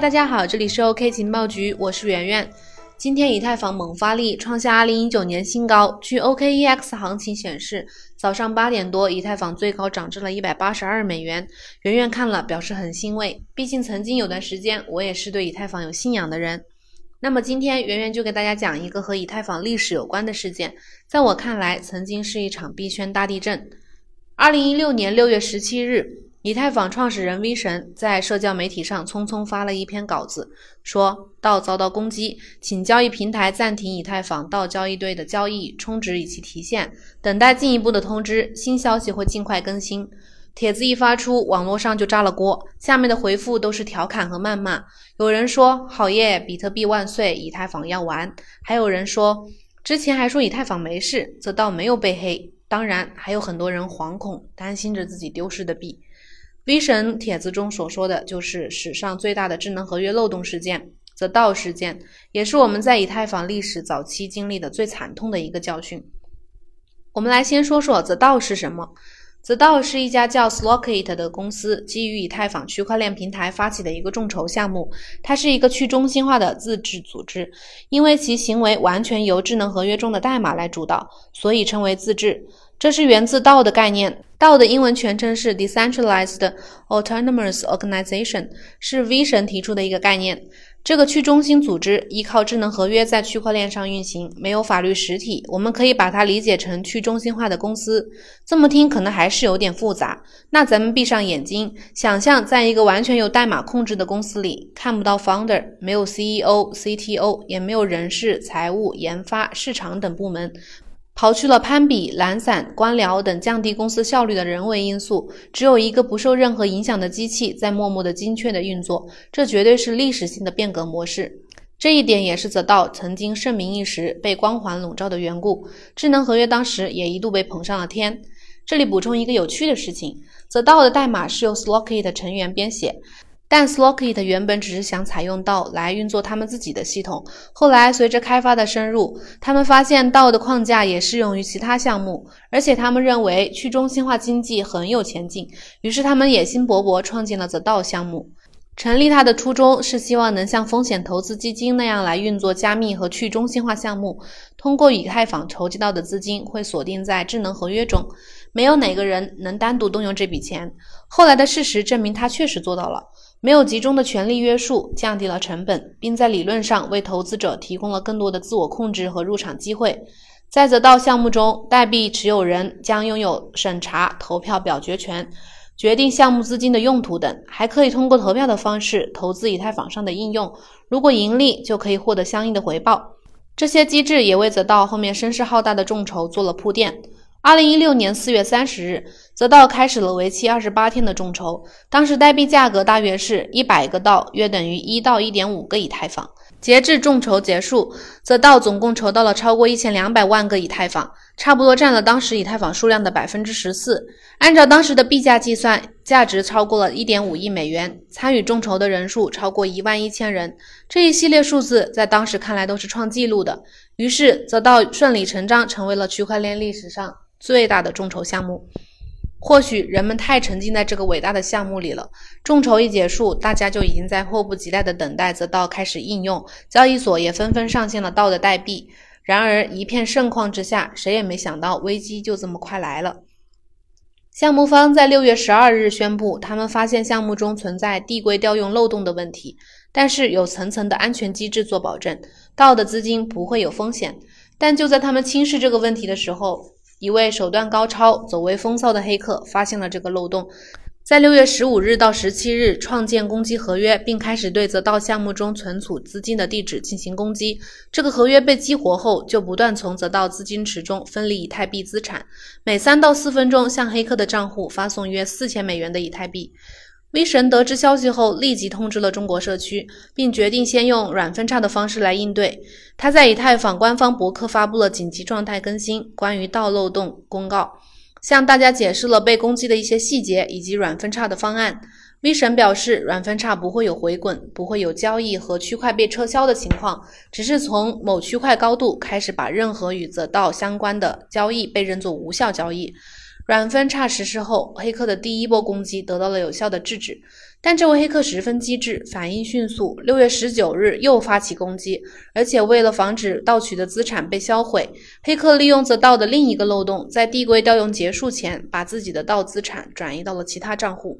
大家好，这里是 OK 情报局，我是圆圆。今天以太坊猛发力，创下2019年新高。据 OKEX 行情显示，早上八点多，以太坊最高涨至了一百八十二美元。圆圆看了表示很欣慰，毕竟曾经有段时间我也是对以太坊有信仰的人。那么今天圆圆就给大家讲一个和以太坊历史有关的事件，在我看来，曾经是一场币圈大地震。2016年6月17日。以太坊创始人 V 神在社交媒体上匆匆发了一篇稿子，说道遭到攻击，请交易平台暂停以太坊道交易队的交易，充值以及提现，等待进一步的通知。新消息会尽快更新。帖子一发出，网络上就炸了锅，下面的回复都是调侃和谩骂。有人说：“好耶，比特币万岁，以太坊要完。”还有人说：“之前还说以太坊没事，则倒没有被黑。”当然，还有很多人惶恐，担心着自己丢失的币。V 神帖子中所说的就是史上最大的智能合约漏洞事件，The DAO 事件，也是我们在以太坊历史早期经历的最惨痛的一个教训。我们来先说说 The DAO 是什么。The DAO 是一家叫 Slockit 的公司，基于以太坊区块链平台发起的一个众筹项目。它是一个去中心化的自治组织，因为其行为完全由智能合约中的代码来主导，所以称为自治。这是源自 DAO 的概念，DAO 的英文全称是 Decentralized Autonomous Organization，是 V 神提出的一个概念。这个去中心组织依靠智能合约在区块链上运行，没有法律实体。我们可以把它理解成去中心化的公司。这么听可能还是有点复杂。那咱们闭上眼睛，想象在一个完全由代码控制的公司里，看不到 founder，没有 CEO、CTO，也没有人事、财务、研发、市场等部门。刨去了攀比、懒散、官僚等降低公司效率的人为因素，只有一个不受任何影响的机器在默默的精确的运作，这绝对是历史性的变革模式。这一点也是泽道曾经盛名一时、被光环笼罩的缘故。智能合约当时也一度被捧上了天。这里补充一个有趣的事情：泽道的代码是由 Slockit 成员编写。但 Slockit 原本只是想采用道来运作他们自己的系统，后来随着开发的深入，他们发现道的框架也适用于其他项目，而且他们认为去中心化经济很有前景，于是他们野心勃勃，创建了 The DAO 项目。成立它的初衷是希望能像风险投资基金那样来运作加密和去中心化项目，通过以太坊筹集到的资金会锁定在智能合约中，没有哪个人能单独动用这笔钱。后来的事实证明，他确实做到了。没有集中的权力约束，降低了成本，并在理论上为投资者提供了更多的自我控制和入场机会。在泽道项目中，代币持有人将拥有审查、投票、表决权，决定项目资金的用途等，还可以通过投票的方式投资以太坊上的应用。如果盈利，就可以获得相应的回报。这些机制也为泽道后面声势浩大的众筹做了铺垫。二零一六年四月三十日，泽道开始了为期二十八天的众筹。当时代币价格大约是一百个道，约等于一到一点五个以太坊。截至众筹结束，泽道总共筹到了超过一千两百万个以太坊，差不多占了当时以太坊数量的百分之十四。按照当时的币价计算，价值超过了一点五亿美元。参与众筹的人数超过一万一千人，这一系列数字在当时看来都是创纪录的。于是，泽道顺理成章成为了区块链历史上。最大的众筹项目，或许人们太沉浸在这个伟大的项目里了。众筹一结束，大家就已经在迫不及待地等待着道开始应用，交易所也纷纷上线了道的代币。然而，一片盛况之下，谁也没想到危机就这么快来了。项目方在六月十二日宣布，他们发现项目中存在递归调用漏洞的问题，但是有层层的安全机制做保证，道的资金不会有风险。但就在他们轻视这个问题的时候，一位手段高超、走位风骚的黑客发现了这个漏洞，在六月十五日到十七日创建攻击合约，并开始对泽道项目中存储资金的地址进行攻击。这个合约被激活后，就不断从泽道资金池中分离以太币资产，每三到四分钟向黑客的账户发送约四千美元的以太币。V 神得知消息后，立即通知了中国社区，并决定先用软分叉的方式来应对。他在以太坊官方博客发布了紧急状态更新关于盗漏洞公告，向大家解释了被攻击的一些细节以及软分叉的方案。V 神表示，软分叉不会有回滚，不会有交易和区块被撤销的情况，只是从某区块高度开始把任何与泽道相关的交易被认作无效交易。软分叉实施后，黑客的第一波攻击得到了有效的制止。但这位黑客十分机智，反应迅速，六月十九日又发起攻击，而且为了防止盗取的资产被销毁，黑客利用 The DAO 的另一个漏洞，在递归调用结束前，把自己的盗资产转移到了其他账户。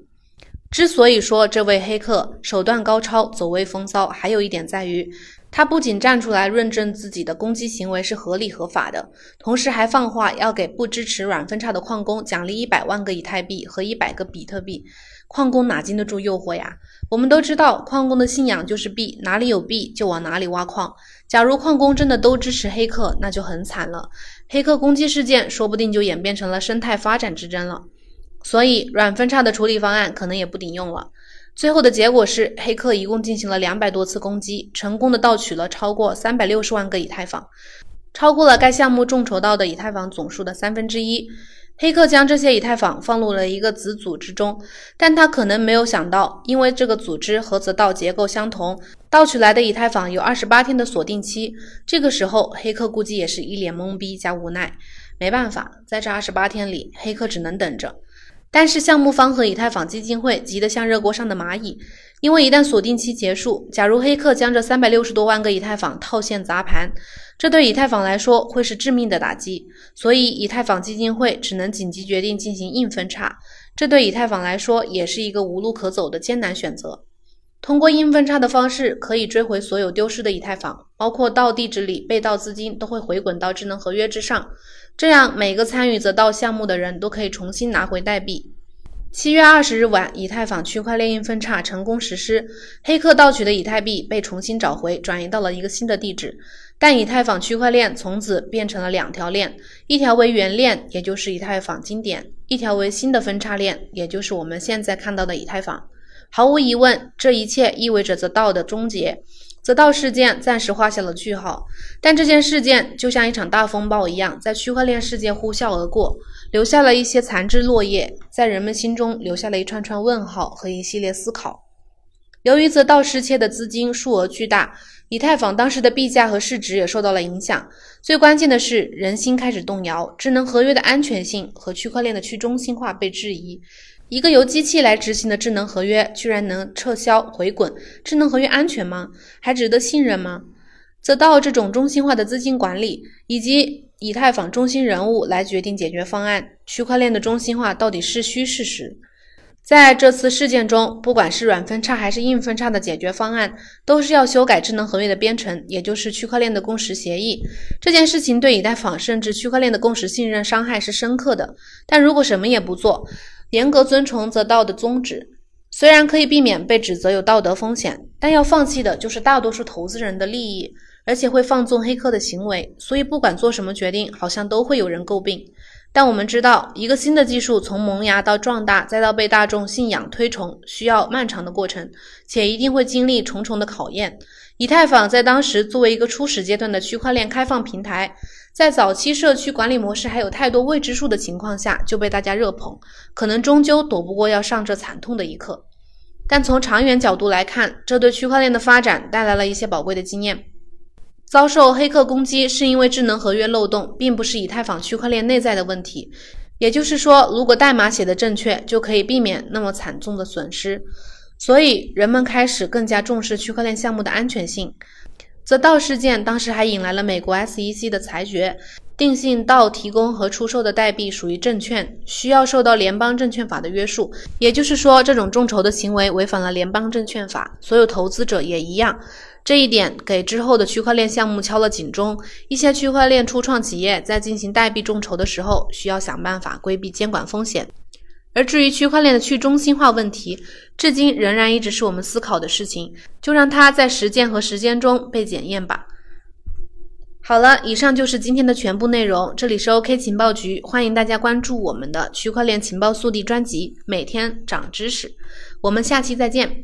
之所以说这位黑客手段高超、走位风骚，还有一点在于。他不仅站出来论证自己的攻击行为是合理合法的，同时还放话要给不支持软分叉的矿工奖励一百万个以太币和一百个比特币。矿工哪经得住诱惑呀？我们都知道，矿工的信仰就是币，哪里有币就往哪里挖矿。假如矿工真的都支持黑客，那就很惨了，黑客攻击事件说不定就演变成了生态发展之争了。所以，软分叉的处理方案可能也不顶用了。最后的结果是，黑客一共进行了两百多次攻击，成功的盗取了超过三百六十万个以太坊，超过了该项目众筹到的以太坊总数的三分之一。黑客将这些以太坊放入了一个子组织中，但他可能没有想到，因为这个组织和泽道结构相同，盗取来的以太坊有二十八天的锁定期。这个时候，黑客估计也是一脸懵逼加无奈。没办法，在这二十八天里，黑客只能等着。但是项目方和以太坊基金会急得像热锅上的蚂蚁，因为一旦锁定期结束，假如黑客将这三百六十多万个以太坊套现砸盘，这对以太坊来说会是致命的打击。所以以太坊基金会只能紧急决定进行硬分叉，这对以太坊来说也是一个无路可走的艰难选择。通过硬分叉的方式，可以追回所有丢失的以太坊，包括盗地址里被盗资金都会回滚到智能合约之上。这样，每个参与泽道项目的人都可以重新拿回代币。七月二十日晚，以太坊区块链硬分叉成功实施，黑客盗取的以太币被重新找回，转移到了一个新的地址。但以太坊区块链从此变成了两条链，一条为原链，也就是以太坊经典；一条为新的分叉链，也就是我们现在看到的以太坊。毫无疑问，这一切意味着则道的终结。则道事件暂时画下了句号，但这件事件就像一场大风暴一样，在区块链世界呼啸而过，留下了一些残枝落叶，在人们心中留下了一串串问号和一系列思考。由于则道失窃的资金数额巨大，以太坊当时的币价和市值也受到了影响。最关键的是，人心开始动摇，智能合约的安全性和区块链的去中心化被质疑。一个由机器来执行的智能合约，居然能撤销回滚？智能合约安全吗？还值得信任吗？则到这种中心化的资金管理，以及以太坊中心人物来决定解决方案，区块链的中心化到底是虚是实？在这次事件中，不管是软分叉还是硬分叉的解决方案，都是要修改智能合约的编程，也就是区块链的共识协议。这件事情对以太坊甚至区块链的共识信任伤害是深刻的。但如果什么也不做，严格遵从则道的宗旨，虽然可以避免被指责有道德风险，但要放弃的就是大多数投资人的利益，而且会放纵黑客的行为。所以不管做什么决定，好像都会有人诟病。但我们知道，一个新的技术从萌芽到壮大，再到被大众信仰推崇，需要漫长的过程，且一定会经历重重的考验。以太坊在当时作为一个初始阶段的区块链开放平台。在早期社区管理模式还有太多未知数的情况下，就被大家热捧，可能终究躲不过要上这惨痛的一课。但从长远角度来看，这对区块链的发展带来了一些宝贵的经验。遭受黑客攻击是因为智能合约漏洞，并不是以太坊区块链内在的问题。也就是说，如果代码写的正确，就可以避免那么惨重的损失。所以，人们开始更加重视区块链项目的安全性。则道事件当时还引来了美国 SEC 的裁决，定性道提供和出售的代币属于证券，需要受到联邦证券法的约束。也就是说，这种众筹的行为违反了联邦证券法，所有投资者也一样。这一点给之后的区块链项目敲了警钟。一些区块链初创企业在进行代币众筹的时候，需要想办法规避监管风险。而至于区块链的去中心化问题，至今仍然一直是我们思考的事情，就让它在实践和时间中被检验吧。好了，以上就是今天的全部内容。这里是 OK 情报局，欢迎大家关注我们的区块链情报速递专辑，每天长知识。我们下期再见。